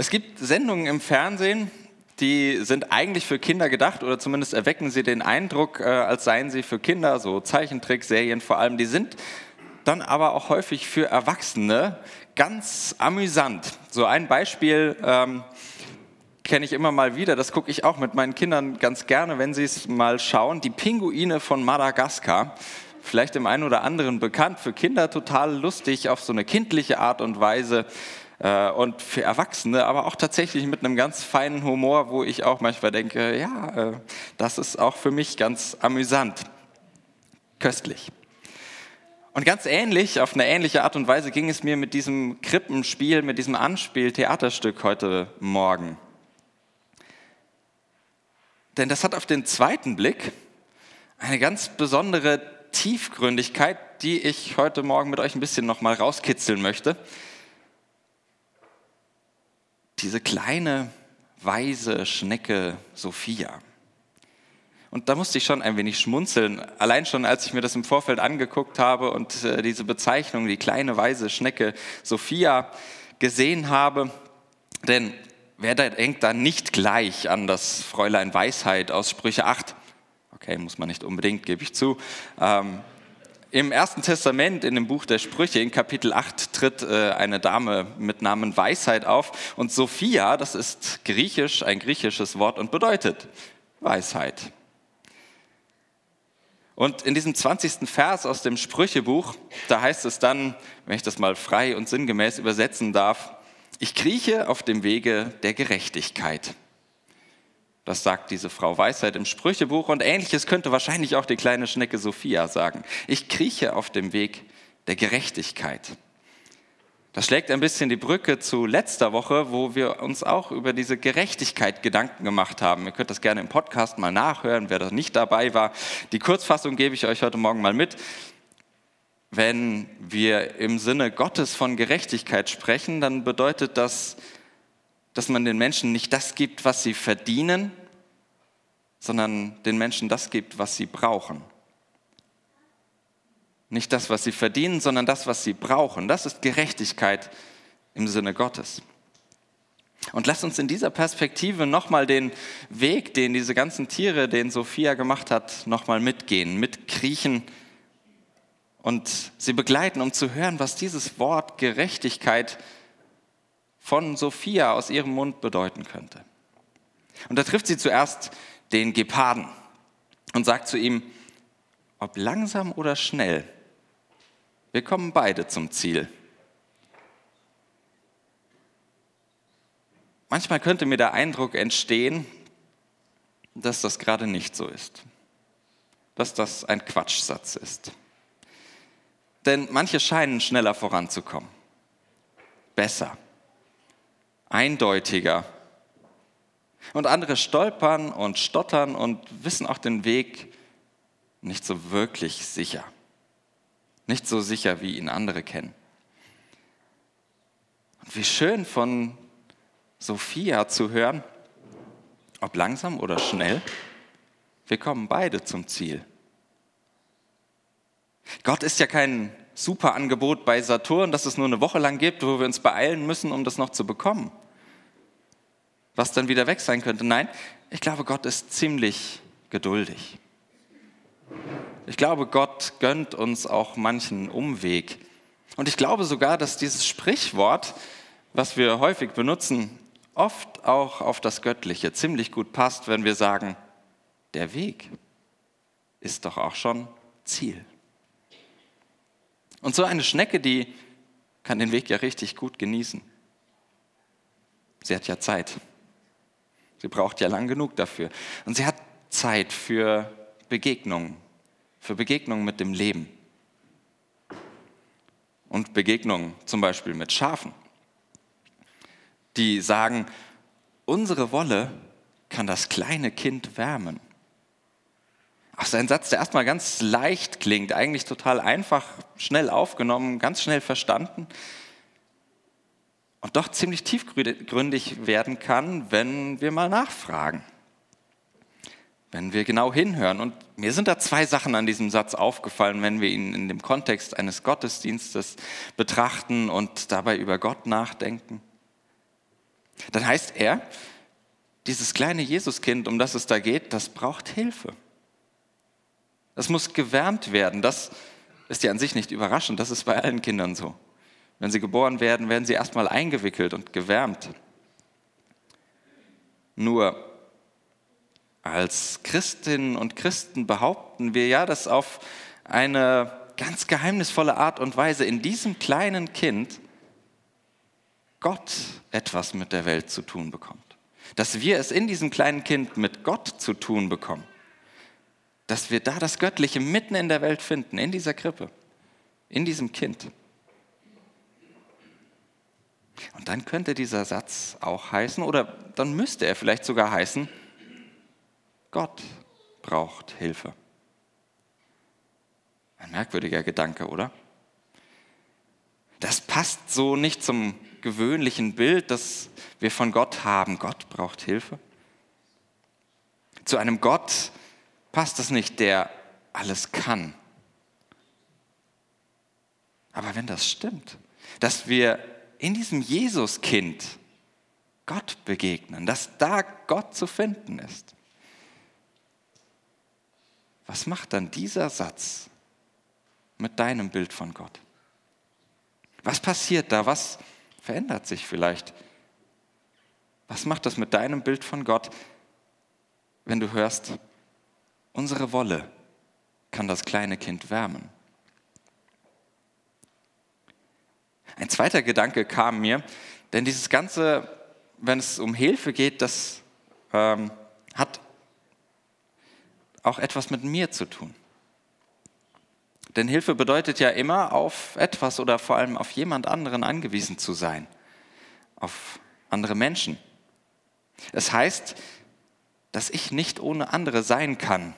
Es gibt Sendungen im Fernsehen, die sind eigentlich für Kinder gedacht oder zumindest erwecken sie den Eindruck, äh, als seien sie für Kinder, so Zeichentrickserien vor allem. Die sind dann aber auch häufig für Erwachsene ganz amüsant. So ein Beispiel ähm, kenne ich immer mal wieder, das gucke ich auch mit meinen Kindern ganz gerne, wenn sie es mal schauen. Die Pinguine von Madagaskar. Vielleicht dem einen oder anderen bekannt, für Kinder total lustig auf so eine kindliche Art und Weise und für Erwachsene, aber auch tatsächlich mit einem ganz feinen Humor, wo ich auch manchmal denke, ja, äh, das ist auch für mich ganz amüsant, köstlich. Und ganz ähnlich, auf eine ähnliche Art und Weise ging es mir mit diesem Krippenspiel, mit diesem Anspiel-Theaterstück heute Morgen. Denn das hat auf den zweiten Blick eine ganz besondere Tiefgründigkeit, die ich heute Morgen mit euch ein bisschen nochmal rauskitzeln möchte diese kleine, weise Schnecke Sophia. Und da musste ich schon ein wenig schmunzeln, allein schon als ich mir das im Vorfeld angeguckt habe und äh, diese Bezeichnung, die kleine, weise Schnecke Sophia gesehen habe. Denn wer denkt da nicht gleich an das Fräulein Weisheit aus Sprüche 8? Okay, muss man nicht unbedingt, gebe ich zu. Ähm, im Ersten Testament, in dem Buch der Sprüche, in Kapitel 8, tritt äh, eine Dame mit Namen Weisheit auf. Und Sophia, das ist griechisch, ein griechisches Wort und bedeutet Weisheit. Und in diesem 20. Vers aus dem Sprüchebuch, da heißt es dann, wenn ich das mal frei und sinngemäß übersetzen darf, ich krieche auf dem Wege der Gerechtigkeit. Das sagt diese Frau Weisheit im Sprüchebuch und ähnliches könnte wahrscheinlich auch die kleine Schnecke Sophia sagen. Ich krieche auf dem Weg der Gerechtigkeit. Das schlägt ein bisschen die Brücke zu letzter Woche, wo wir uns auch über diese Gerechtigkeit Gedanken gemacht haben. Ihr könnt das gerne im Podcast mal nachhören, wer da nicht dabei war. Die Kurzfassung gebe ich euch heute Morgen mal mit. Wenn wir im Sinne Gottes von Gerechtigkeit sprechen, dann bedeutet das, dass man den Menschen nicht das gibt, was sie verdienen, sondern den Menschen das gibt, was sie brauchen. Nicht das, was sie verdienen, sondern das, was sie brauchen. Das ist Gerechtigkeit im Sinne Gottes. Und lasst uns in dieser Perspektive nochmal den Weg, den diese ganzen Tiere, den Sophia gemacht hat, nochmal mitgehen, mitkriechen und sie begleiten, um zu hören, was dieses Wort Gerechtigkeit von Sophia aus ihrem Mund bedeuten könnte. Und da trifft sie zuerst den Geparden und sagt zu ihm, ob langsam oder schnell, wir kommen beide zum Ziel. Manchmal könnte mir der Eindruck entstehen, dass das gerade nicht so ist, dass das ein Quatschsatz ist. Denn manche scheinen schneller voranzukommen, besser, eindeutiger und andere stolpern und stottern und wissen auch den Weg nicht so wirklich sicher. Nicht so sicher, wie ihn andere kennen. Und wie schön von Sophia zu hören, ob langsam oder schnell, wir kommen beide zum Ziel. Gott ist ja kein super Angebot bei Saturn, das es nur eine Woche lang gibt, wo wir uns beeilen müssen, um das noch zu bekommen was dann wieder weg sein könnte. Nein, ich glaube, Gott ist ziemlich geduldig. Ich glaube, Gott gönnt uns auch manchen Umweg. Und ich glaube sogar, dass dieses Sprichwort, was wir häufig benutzen, oft auch auf das Göttliche ziemlich gut passt, wenn wir sagen, der Weg ist doch auch schon Ziel. Und so eine Schnecke, die kann den Weg ja richtig gut genießen. Sie hat ja Zeit. Sie braucht ja lang genug dafür. Und sie hat Zeit für Begegnungen, für Begegnungen mit dem Leben. Und Begegnungen zum Beispiel mit Schafen, die sagen, unsere Wolle kann das kleine Kind wärmen. Ach, so ein Satz, der erstmal ganz leicht klingt, eigentlich total einfach, schnell aufgenommen, ganz schnell verstanden und doch ziemlich tiefgründig werden kann, wenn wir mal nachfragen, wenn wir genau hinhören. Und mir sind da zwei Sachen an diesem Satz aufgefallen, wenn wir ihn in dem Kontext eines Gottesdienstes betrachten und dabei über Gott nachdenken. dann heißt er, dieses kleine Jesuskind, um das es da geht, das braucht Hilfe. Das muss gewärmt werden. Das ist ja an sich nicht überraschend. Das ist bei allen Kindern so. Wenn sie geboren werden, werden sie erstmal eingewickelt und gewärmt. Nur als Christinnen und Christen behaupten wir ja, dass auf eine ganz geheimnisvolle Art und Weise in diesem kleinen Kind Gott etwas mit der Welt zu tun bekommt. Dass wir es in diesem kleinen Kind mit Gott zu tun bekommen. Dass wir da das Göttliche mitten in der Welt finden, in dieser Krippe, in diesem Kind. Und dann könnte dieser Satz auch heißen, oder dann müsste er vielleicht sogar heißen, Gott braucht Hilfe. Ein merkwürdiger Gedanke, oder? Das passt so nicht zum gewöhnlichen Bild, das wir von Gott haben. Gott braucht Hilfe. Zu einem Gott passt es nicht, der alles kann. Aber wenn das stimmt, dass wir in diesem Jesuskind Gott begegnen, dass da Gott zu finden ist, was macht dann dieser Satz mit deinem Bild von Gott? Was passiert da? Was verändert sich vielleicht? Was macht das mit deinem Bild von Gott, wenn du hörst, unsere Wolle kann das kleine Kind wärmen? Ein zweiter Gedanke kam mir, denn dieses Ganze, wenn es um Hilfe geht, das ähm, hat auch etwas mit mir zu tun. Denn Hilfe bedeutet ja immer, auf etwas oder vor allem auf jemand anderen angewiesen zu sein, auf andere Menschen. Es heißt, dass ich nicht ohne andere sein kann,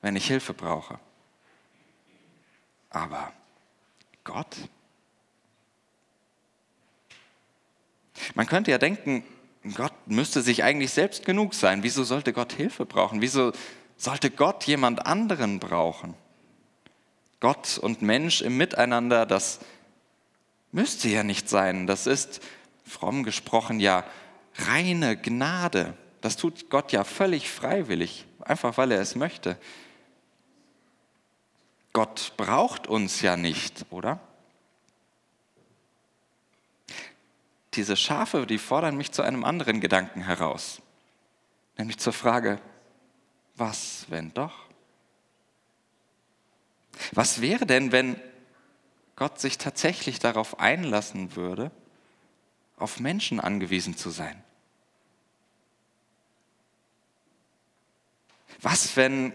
wenn ich Hilfe brauche. Aber Gott? Man könnte ja denken, Gott müsste sich eigentlich selbst genug sein. Wieso sollte Gott Hilfe brauchen? Wieso sollte Gott jemand anderen brauchen? Gott und Mensch im Miteinander, das müsste ja nicht sein. Das ist, fromm gesprochen, ja reine Gnade. Das tut Gott ja völlig freiwillig, einfach weil er es möchte. Gott braucht uns ja nicht, oder? Diese Schafe, die fordern mich zu einem anderen Gedanken heraus, nämlich zur Frage, was, wenn doch? Was wäre denn, wenn Gott sich tatsächlich darauf einlassen würde, auf Menschen angewiesen zu sein? Was, wenn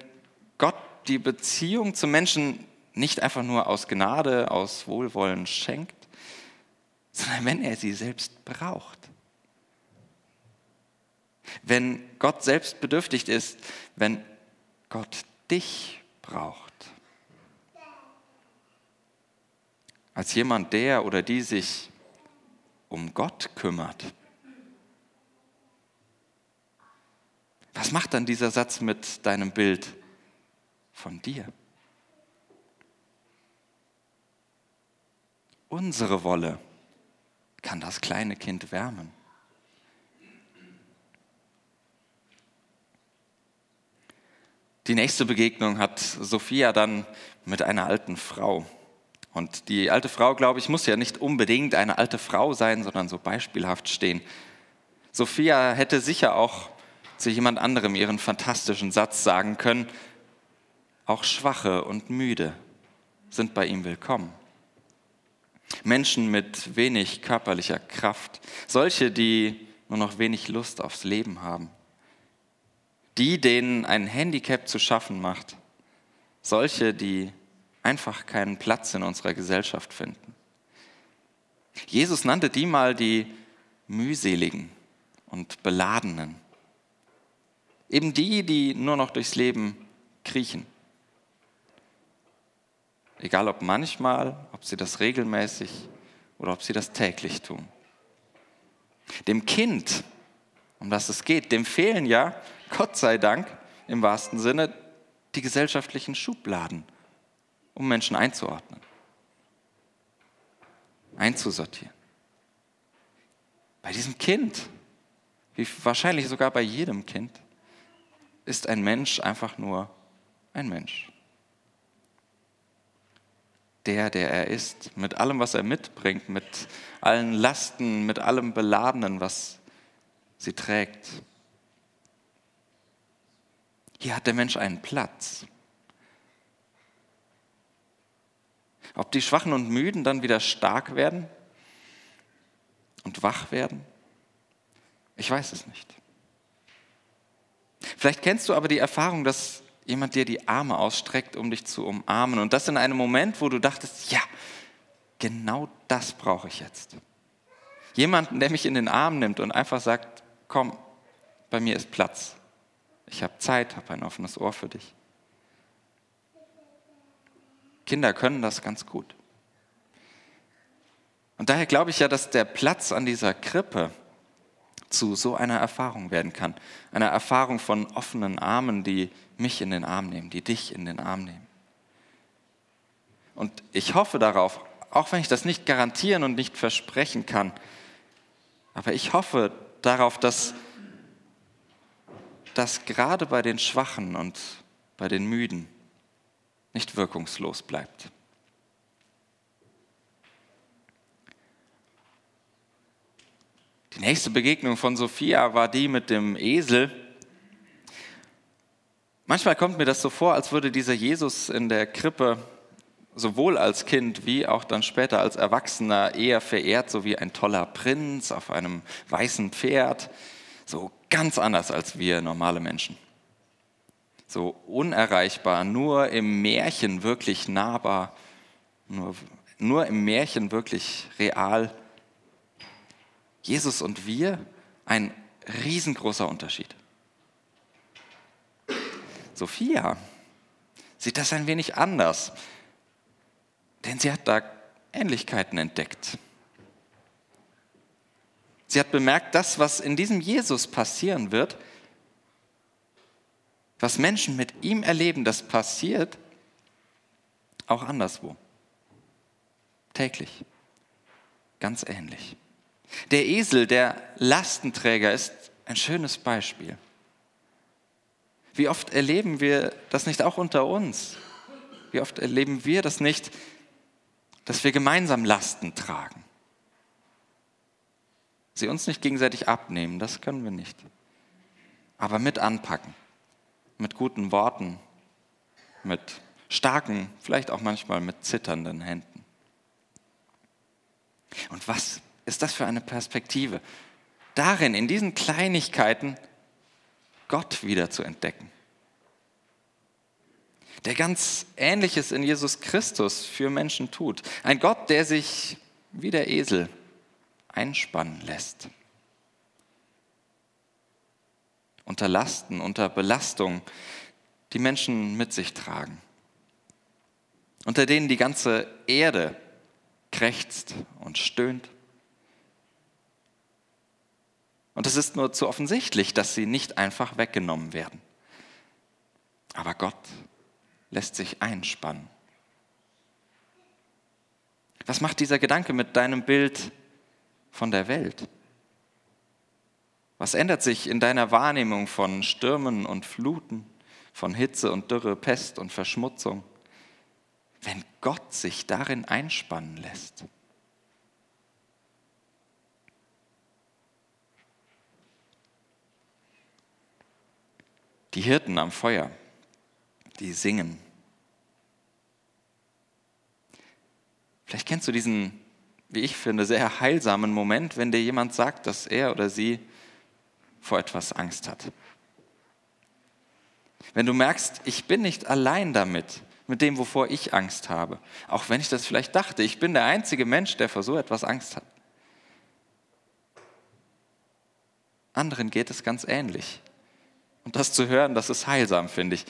Gott die Beziehung zu Menschen nicht einfach nur aus Gnade, aus Wohlwollen schenkt, sondern wenn er sie selbst braucht? wenn Gott selbst bedürftig ist, wenn Gott dich braucht. Als jemand, der oder die sich um Gott kümmert. Was macht dann dieser Satz mit deinem Bild von dir? Unsere Wolle kann das kleine Kind wärmen. Die nächste Begegnung hat Sophia dann mit einer alten Frau. Und die alte Frau, glaube ich, muss ja nicht unbedingt eine alte Frau sein, sondern so beispielhaft stehen. Sophia hätte sicher auch zu jemand anderem ihren fantastischen Satz sagen können, auch Schwache und Müde sind bei ihm willkommen. Menschen mit wenig körperlicher Kraft, solche, die nur noch wenig Lust aufs Leben haben die, denen ein Handicap zu schaffen macht, solche, die einfach keinen Platz in unserer Gesellschaft finden. Jesus nannte die mal die mühseligen und beladenen. Eben die, die nur noch durchs Leben kriechen. Egal ob manchmal, ob sie das regelmäßig oder ob sie das täglich tun. Dem Kind, um das es geht, dem fehlen ja Gott sei Dank im wahrsten Sinne die gesellschaftlichen Schubladen, um Menschen einzuordnen, einzusortieren. Bei diesem Kind wie wahrscheinlich sogar bei jedem Kind, ist ein Mensch einfach nur ein Mensch. Der, der er ist, mit allem, was er mitbringt, mit allen Lasten, mit allem Beladenen, was sie trägt. Hier hat der Mensch einen Platz. Ob die Schwachen und Müden dann wieder stark werden und wach werden, ich weiß es nicht. Vielleicht kennst du aber die Erfahrung, dass jemand dir die Arme ausstreckt, um dich zu umarmen. Und das in einem Moment, wo du dachtest, ja, genau das brauche ich jetzt. Jemanden, der mich in den Arm nimmt und einfach sagt, komm, bei mir ist Platz. Ich habe Zeit, habe ein offenes Ohr für dich. Kinder können das ganz gut. Und daher glaube ich ja, dass der Platz an dieser Krippe zu so einer Erfahrung werden kann. Einer Erfahrung von offenen Armen, die mich in den Arm nehmen, die dich in den Arm nehmen. Und ich hoffe darauf, auch wenn ich das nicht garantieren und nicht versprechen kann, aber ich hoffe darauf, dass das gerade bei den Schwachen und bei den Müden nicht wirkungslos bleibt. Die nächste Begegnung von Sophia war die mit dem Esel. Manchmal kommt mir das so vor, als würde dieser Jesus in der Krippe sowohl als Kind wie auch dann später als Erwachsener eher verehrt, so wie ein toller Prinz auf einem weißen Pferd, so ganz anders als wir normale Menschen. So unerreichbar, nur im Märchen wirklich nahbar, nur, nur im Märchen wirklich real. Jesus und wir, ein riesengroßer Unterschied. Sophia sieht das ein wenig anders, denn sie hat da Ähnlichkeiten entdeckt. Sie hat bemerkt, das, was in diesem Jesus passieren wird, was Menschen mit ihm erleben, das passiert auch anderswo. Täglich. Ganz ähnlich. Der Esel, der Lastenträger, ist ein schönes Beispiel. Wie oft erleben wir das nicht auch unter uns? Wie oft erleben wir das nicht, dass wir gemeinsam Lasten tragen? Sie uns nicht gegenseitig abnehmen, das können wir nicht. Aber mit anpacken, mit guten Worten, mit starken, vielleicht auch manchmal mit zitternden Händen. Und was ist das für eine Perspektive? Darin, in diesen Kleinigkeiten, Gott wieder zu entdecken. Der ganz Ähnliches in Jesus Christus für Menschen tut. Ein Gott, der sich wie der Esel einspannen lässt. Unter Lasten, unter Belastung, die Menschen mit sich tragen. Unter denen die ganze Erde krächzt und stöhnt. Und es ist nur zu offensichtlich, dass sie nicht einfach weggenommen werden. Aber Gott lässt sich einspannen. Was macht dieser Gedanke mit deinem Bild von der Welt? Was ändert sich in deiner Wahrnehmung von Stürmen und Fluten, von Hitze und Dürre, Pest und Verschmutzung, wenn Gott sich darin einspannen lässt? Die Hirten am Feuer, die singen. Vielleicht kennst du diesen, wie ich finde, sehr heilsamen Moment, wenn dir jemand sagt, dass er oder sie vor etwas Angst hat. Wenn du merkst, ich bin nicht allein damit, mit dem, wovor ich Angst habe, auch wenn ich das vielleicht dachte, ich bin der einzige Mensch, der vor so etwas Angst hat. Anderen geht es ganz ähnlich. Und das zu hören, das ist heilsam, finde ich.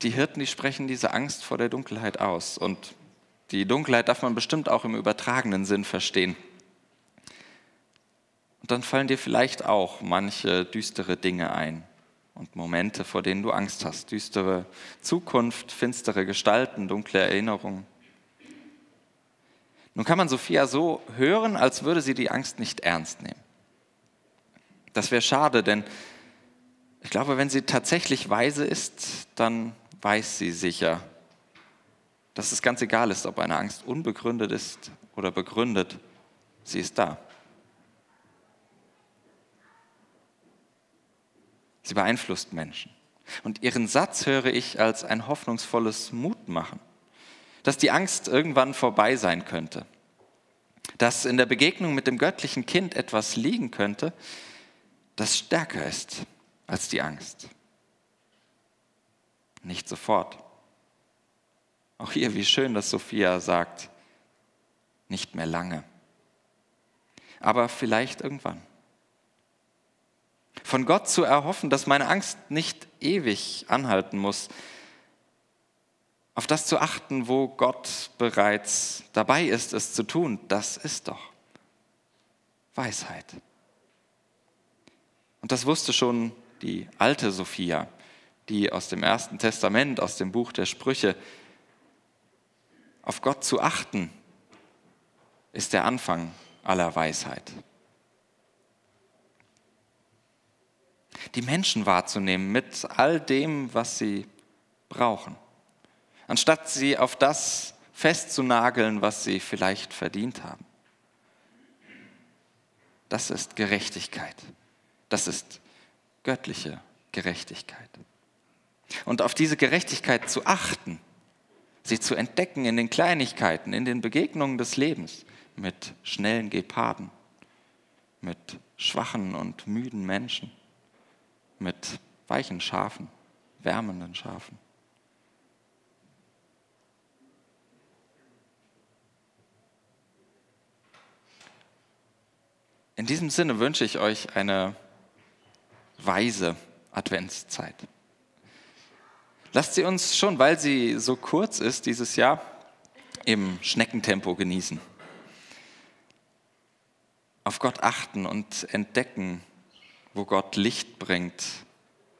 Die Hirten, die sprechen diese Angst vor der Dunkelheit aus. Und die Dunkelheit darf man bestimmt auch im übertragenen Sinn verstehen. Und dann fallen dir vielleicht auch manche düstere Dinge ein und Momente, vor denen du Angst hast. Düstere Zukunft, finstere Gestalten, dunkle Erinnerungen. Nun kann man Sophia so hören, als würde sie die Angst nicht ernst nehmen. Das wäre schade, denn ich glaube, wenn sie tatsächlich weise ist, dann weiß sie sicher, dass es ganz egal ist, ob eine Angst unbegründet ist oder begründet, sie ist da. Sie beeinflusst Menschen. Und ihren Satz höre ich als ein hoffnungsvolles Mutmachen, dass die Angst irgendwann vorbei sein könnte, dass in der Begegnung mit dem göttlichen Kind etwas liegen könnte, das stärker ist als die Angst. Nicht sofort. Auch hier, wie schön, dass Sophia sagt, nicht mehr lange, aber vielleicht irgendwann. Von Gott zu erhoffen, dass meine Angst nicht ewig anhalten muss, auf das zu achten, wo Gott bereits dabei ist, es zu tun, das ist doch Weisheit. Und das wusste schon die alte Sophia, die aus dem Ersten Testament, aus dem Buch der Sprüche, auf Gott zu achten, ist der Anfang aller Weisheit. Die Menschen wahrzunehmen mit all dem, was sie brauchen, anstatt sie auf das festzunageln, was sie vielleicht verdient haben. Das ist Gerechtigkeit. Das ist göttliche Gerechtigkeit. Und auf diese Gerechtigkeit zu achten, sie zu entdecken in den Kleinigkeiten, in den Begegnungen des Lebens mit schnellen Geparden, mit schwachen und müden Menschen, mit weichen Schafen, wärmenden Schafen. In diesem Sinne wünsche ich euch eine weise Adventszeit. Lasst sie uns schon, weil sie so kurz ist dieses Jahr, im Schneckentempo genießen. Auf Gott achten und entdecken, wo Gott Licht bringt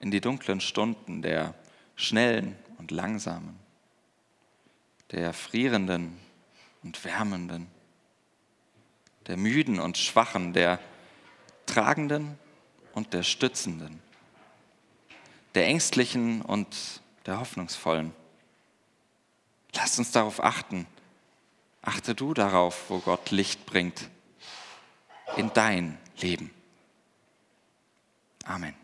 in die dunklen Stunden der schnellen und langsamen, der frierenden und wärmenden, der müden und schwachen, der tragenden und der Stützenden, der Ängstlichen und der Hoffnungsvollen. Lasst uns darauf achten. Achte du darauf, wo Gott Licht bringt in dein Leben. Amen.